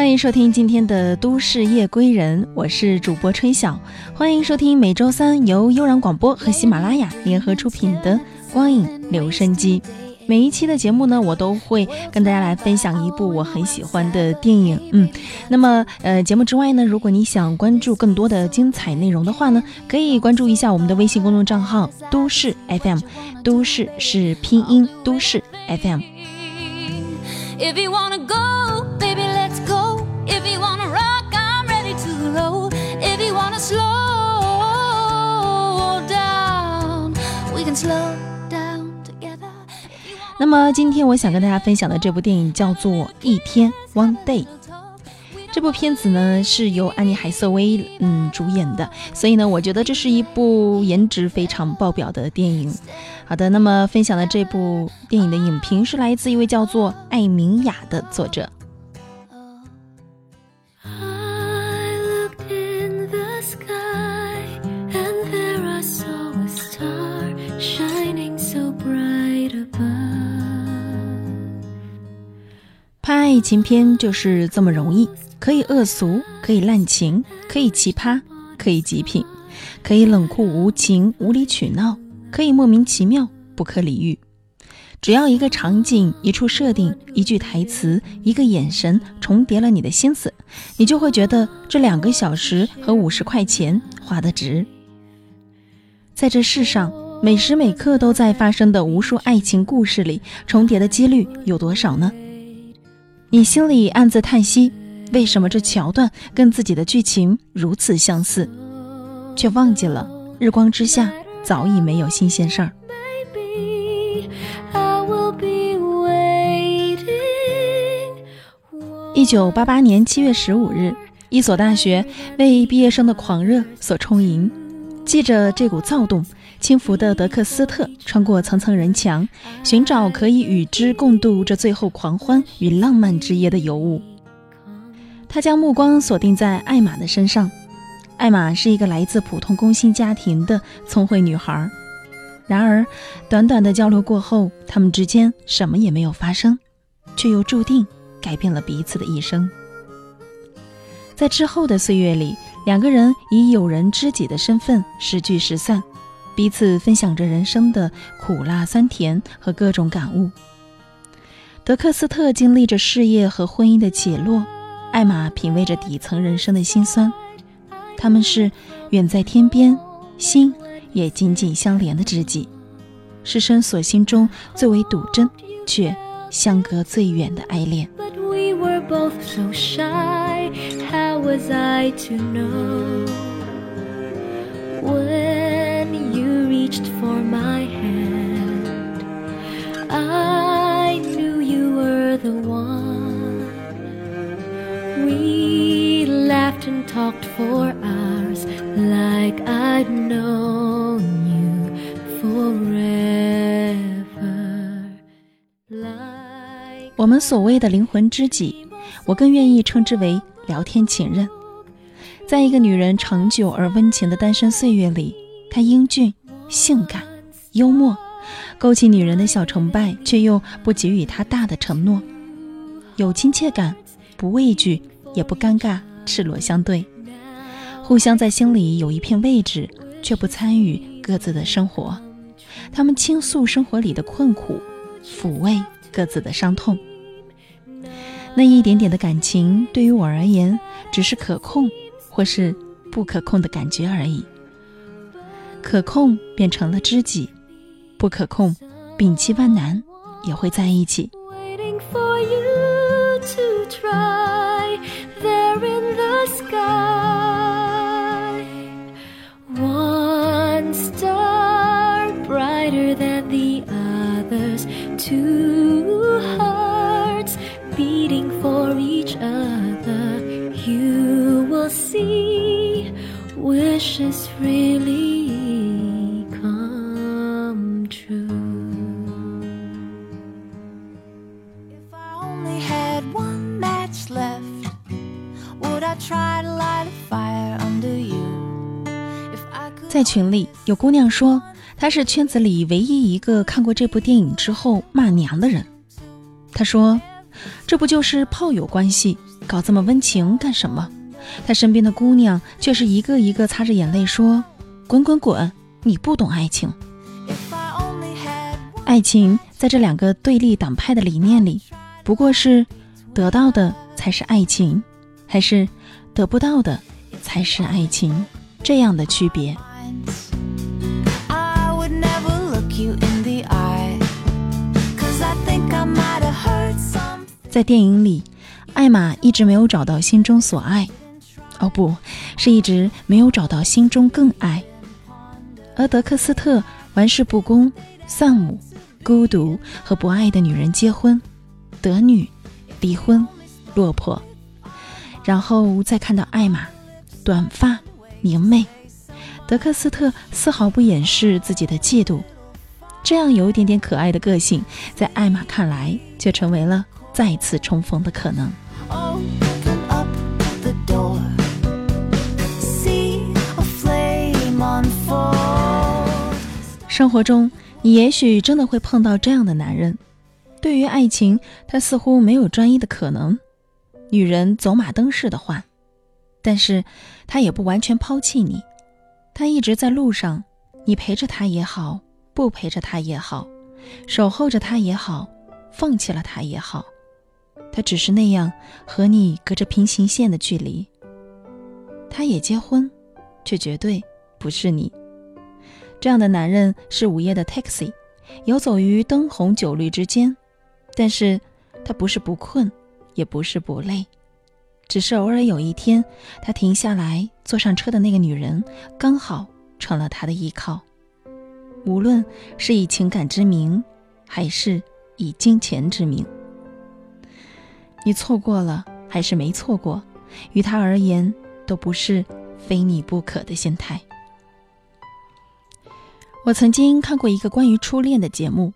欢迎收听今天的《都市夜归人》，我是主播春晓。欢迎收听每周三由悠然广播和喜马拉雅联合出品的《光影留声机》。每一期的节目呢，我都会跟大家来分享一部我很喜欢的电影。嗯，那么呃，节目之外呢，如果你想关注更多的精彩内容的话呢，可以关注一下我们的微信公众账号“都市 FM”，都市是拼音“都市 FM”。If you wanna go, 那么今天我想跟大家分享的这部电影叫做《一天 One Day》。这部片子呢是由安妮海瑟薇嗯主演的，所以呢，我觉得这是一部颜值非常爆表的电影。好的，那么分享的这部电影的影评是来自一位叫做艾明雅的作者。爱情片就是这么容易。可以恶俗，可以滥情，可以奇葩，可以极品，可以冷酷无情、无理取闹，可以莫名其妙、不可理喻。只要一个场景、一处设定、一句台词、一个眼神重叠了你的心思，你就会觉得这两个小时和五十块钱花得值。在这世上，每时每刻都在发生的无数爱情故事里，重叠的几率有多少呢？你心里暗自叹息。为什么这桥段跟自己的剧情如此相似，却忘记了日光之下早已没有新鲜事儿。一九八八年七月十五日，一所大学为毕业生的狂热所充盈，记着这股躁动，轻浮的德克斯特穿过层层人墙，寻找可以与之共度这最后狂欢与浪漫之夜的尤物。他将目光锁定在艾玛的身上。艾玛是一个来自普通工薪家庭的聪慧女孩。然而，短短的交流过后，他们之间什么也没有发生，却又注定改变了彼此的一生。在之后的岁月里，两个人以友人知己的身份时聚时散，彼此分享着人生的苦辣酸甜和各种感悟。德克斯特经历着事业和婚姻的起落。艾玛品味着底层人生的辛酸，他们是远在天边，心也紧紧相连的知己，是深锁心中最为笃真，却相隔最远的爱恋。talked 所谓的灵魂知己我更愿意称之为聊天情人在一个女人长久而温情的单身岁月里她英俊性感幽默勾起女人的小崇拜却又不给予她大的承诺有亲切感不畏惧也不尴尬赤裸相对，互相在心里有一片位置，却不参与各自的生活。他们倾诉生活里的困苦，抚慰各自的伤痛。那一点点的感情，对于我而言，只是可控或是不可控的感觉而已。可控变成了知己，不可控，摒弃万难也会在一起。two really come true if i only had one match left would i try to light a fire under you if i could 在群里有姑娘说他是圈子里唯一一个看过这部电影之后骂娘的人。他说：“这不就是炮友关系，搞这么温情干什么？他身边的姑娘却是一个一个擦着眼泪说：“滚滚滚，你不懂爱情。”爱情在这两个对立党派的理念里，不过是得到的才是爱情，还是得不到的才是爱情这样的区别。在电影里，艾玛一直没有找到心中所爱，哦，不是一直没有找到心中更爱。而德克斯特玩世不恭、丧母、孤独和不爱的女人结婚，得女，离婚，落魄，然后再看到艾玛，短发明媚，德克斯特丝毫不掩饰自己的嫉妒，这样有一点点可爱的个性，在艾玛看来却成为了。再次重逢的可能。生活中，你也许真的会碰到这样的男人。对于爱情，他似乎没有专一的可能。女人走马灯似的换，但是他也不完全抛弃你。他一直在路上，你陪着他也好，不陪着他也好，守候着他也好，放弃了他也好。他只是那样和你隔着平行线的距离。他也结婚，却绝对不是你。这样的男人是午夜的 taxi，游走于灯红酒绿之间。但是，他不是不困，也不是不累，只是偶尔有一天，他停下来坐上车的那个女人，刚好成了他的依靠。无论是以情感之名，还是以金钱之名。你错过了还是没错过，于他而言都不是非你不可的心态。我曾经看过一个关于初恋的节目，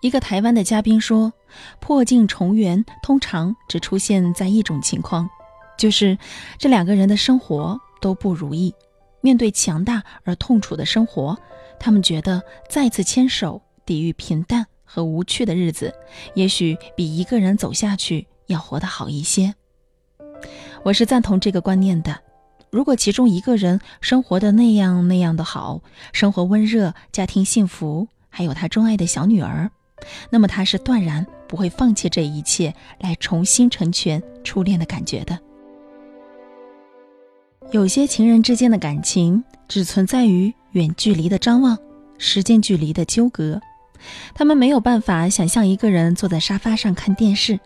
一个台湾的嘉宾说，破镜重圆通常只出现在一种情况，就是这两个人的生活都不如意，面对强大而痛楚的生活，他们觉得再次牵手抵御平淡和无趣的日子，也许比一个人走下去。要活得好一些，我是赞同这个观念的。如果其中一个人生活的那样那样的好，生活温热，家庭幸福，还有他钟爱的小女儿，那么他是断然不会放弃这一切来重新成全初恋的感觉的。有些情人之间的感情只存在于远距离的张望，时间距离的纠葛，他们没有办法想象一个人坐在沙发上看电视。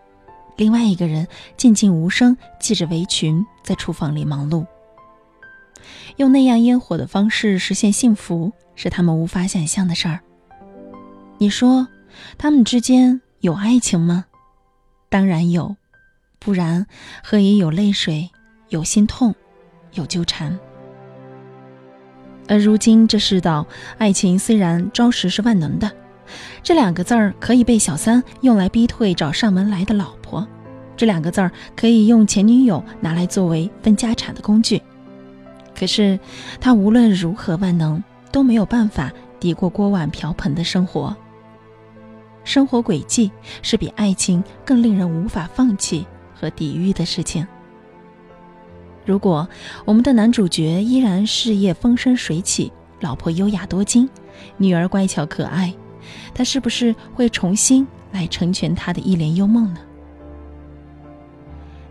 另外一个人静静无声，系着围裙在厨房里忙碌。用那样烟火的方式实现幸福，是他们无法想象的事儿。你说，他们之间有爱情吗？当然有，不然何以有泪水、有心痛、有纠缠？而如今这世道，爱情虽然招实是万能的。这两个字儿可以被小三用来逼退找上门来的老婆，这两个字儿可以用前女友拿来作为分家产的工具。可是，他无论如何万能，都没有办法抵过锅碗瓢盆的生活。生活轨迹是比爱情更令人无法放弃和抵御的事情。如果我们的男主角依然事业风生水起，老婆优雅多金，女儿乖巧可爱。他是不是会重新来成全他的一帘幽梦呢？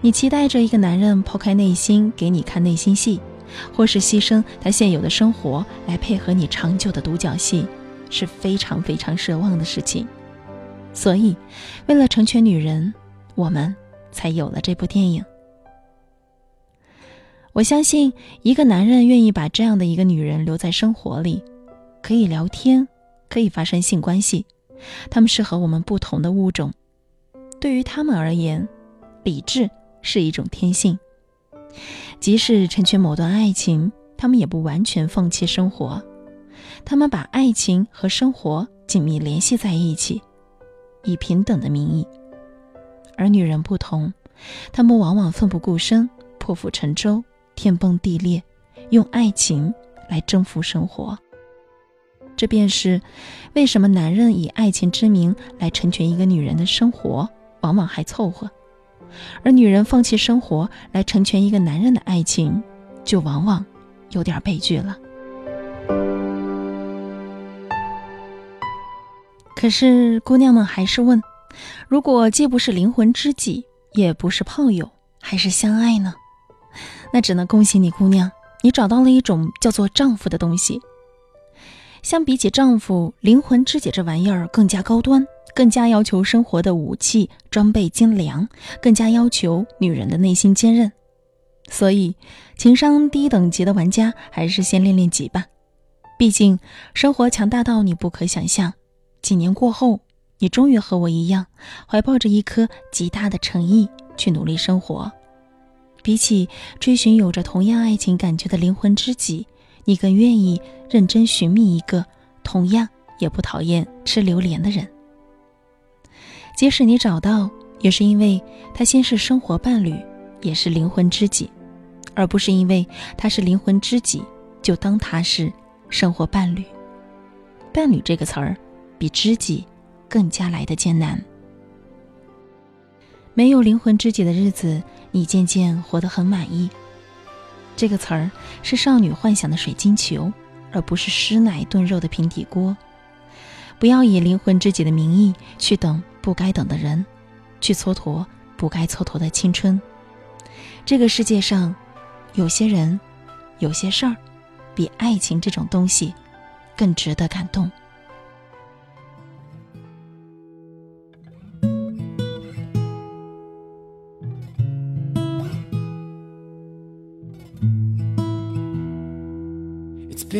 你期待着一个男人抛开内心给你看内心戏，或是牺牲他现有的生活来配合你长久的独角戏，是非常非常奢望的事情。所以，为了成全女人，我们才有了这部电影。我相信，一个男人愿意把这样的一个女人留在生活里，可以聊天。可以发生性关系，他们是和我们不同的物种。对于他们而言，理智是一种天性。即使成全某段爱情，他们也不完全放弃生活。他们把爱情和生活紧密联系在一起，以平等的名义。而女人不同，她们往往奋不顾身，破釜沉舟，天崩地裂，用爱情来征服生活。这便是为什么男人以爱情之名来成全一个女人的生活，往往还凑合，而女人放弃生活来成全一个男人的爱情，就往往有点悲剧了。可是姑娘们还是问：如果既不是灵魂知己，也不是炮友，还是相爱呢？那只能恭喜你，姑娘，你找到了一种叫做丈夫的东西。相比起丈夫，灵魂知己这玩意儿更加高端。更加要求生活的武器装备精良，更加要求女人的内心坚韧。所以，情商低等级的玩家还是先练练级吧。毕竟，生活强大到你不可想象。几年过后，你终于和我一样，怀抱着一颗极大的诚意去努力生活。比起追寻有着同样爱情感觉的灵魂知己，你更愿意认真寻觅一个同样也不讨厌吃榴莲的人。即使你找到，也是因为他先是生活伴侣，也是灵魂知己，而不是因为他是灵魂知己就当他是生活伴侣。伴侣这个词儿，比知己更加来的艰难。没有灵魂知己的日子，你渐渐活得很满意。这个词儿是少女幻想的水晶球，而不是湿奶炖肉的平底锅。不要以灵魂知己的名义去等。不该等的人，去蹉跎不该蹉跎的青春。这个世界上，有些人，有些事儿，比爱情这种东西更值得感动。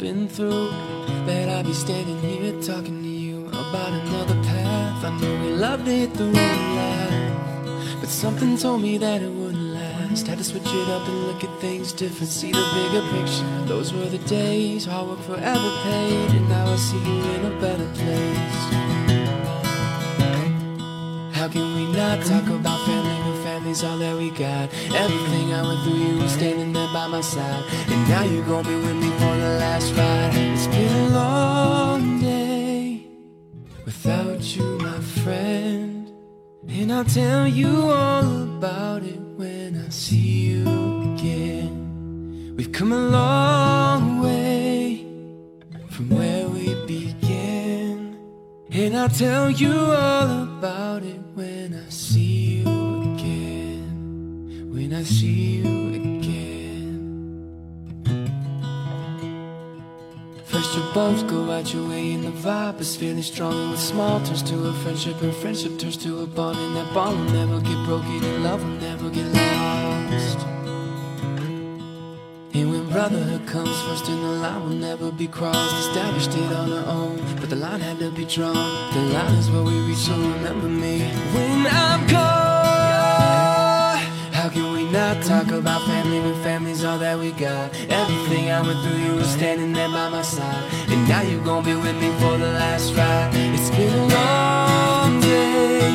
Been through, that I'd be standing here talking to you about another path. I knew we loved it the we laughed. But something told me that it wouldn't last. Had to switch it up and look at things different, see the bigger picture. Those were the days, hard work forever paid. And now I see you in a better place. How can we not talk about family family's all that we got? Everything I went through, you were standing there by my side. And now you're gonna be with me for the last ride. It's been a long day without you, my friend. And I'll tell you all about it when I see you again. We've come a long way from where we began. And I'll tell you all about it when I see you. When I see you again. First, your both go out your way and the vibe is feeling strong. And with small turns to a friendship and friendship turns to a bond. And that bond will never get broken and love will never get lost. And when brotherhood comes first in the line will never be crossed. Established it on our own but the line had to be drawn. The line is where we reach so remember me. When I'm cold not talk about family when family's all that we got. Everything I went through, you were standing there by my side. And now you're gonna be with me for the last ride. It's been a long day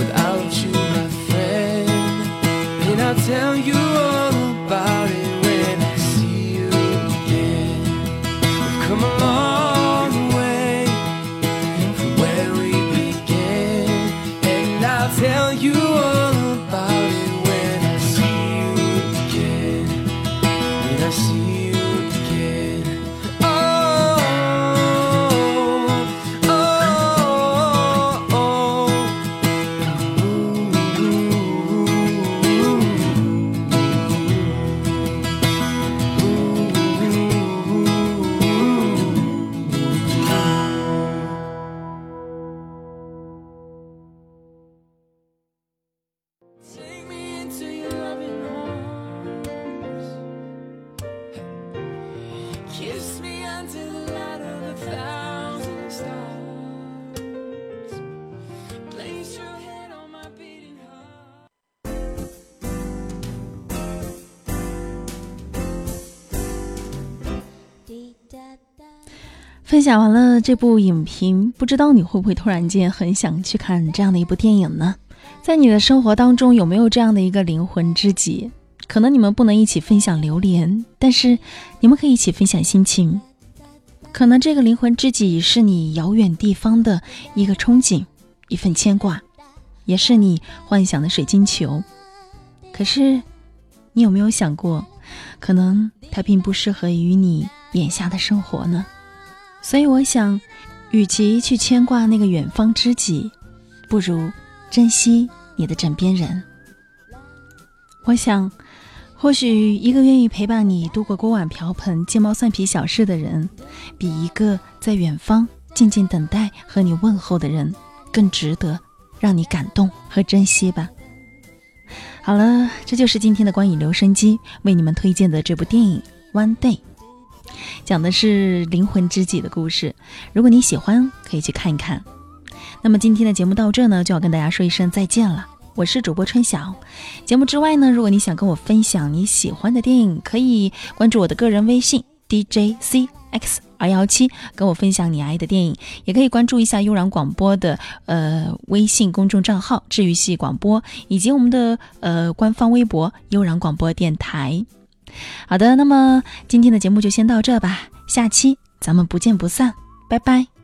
without you, my friend. And I'll tell you all 分享完了这部影评，不知道你会不会突然间很想去看这样的一部电影呢？在你的生活当中，有没有这样的一个灵魂知己？可能你们不能一起分享榴莲，但是你们可以一起分享心情。可能这个灵魂知己是你遥远地方的一个憧憬，一份牵挂，也是你幻想的水晶球。可是，你有没有想过，可能它并不适合于你眼下的生活呢？所以，我想，与其去牵挂那个远方知己，不如珍惜你的枕边人。我想。或许一个愿意陪伴你度过锅碗瓢盆、鸡毛蒜皮小事的人，比一个在远方静静等待和你问候的人更值得让你感动和珍惜吧。好了，这就是今天的观影留声机为你们推荐的这部电影《One Day》，讲的是灵魂知己的故事。如果你喜欢，可以去看一看。那么今天的节目到这呢，就要跟大家说一声再见了。我是主播春晓。节目之外呢，如果你想跟我分享你喜欢的电影，可以关注我的个人微信 D J C X 二幺七，跟我分享你爱的电影。也可以关注一下悠然广播的呃微信公众账号治愈系广播，以及我们的呃官方微博悠然广播电台。好的，那么今天的节目就先到这吧，下期咱们不见不散，拜拜。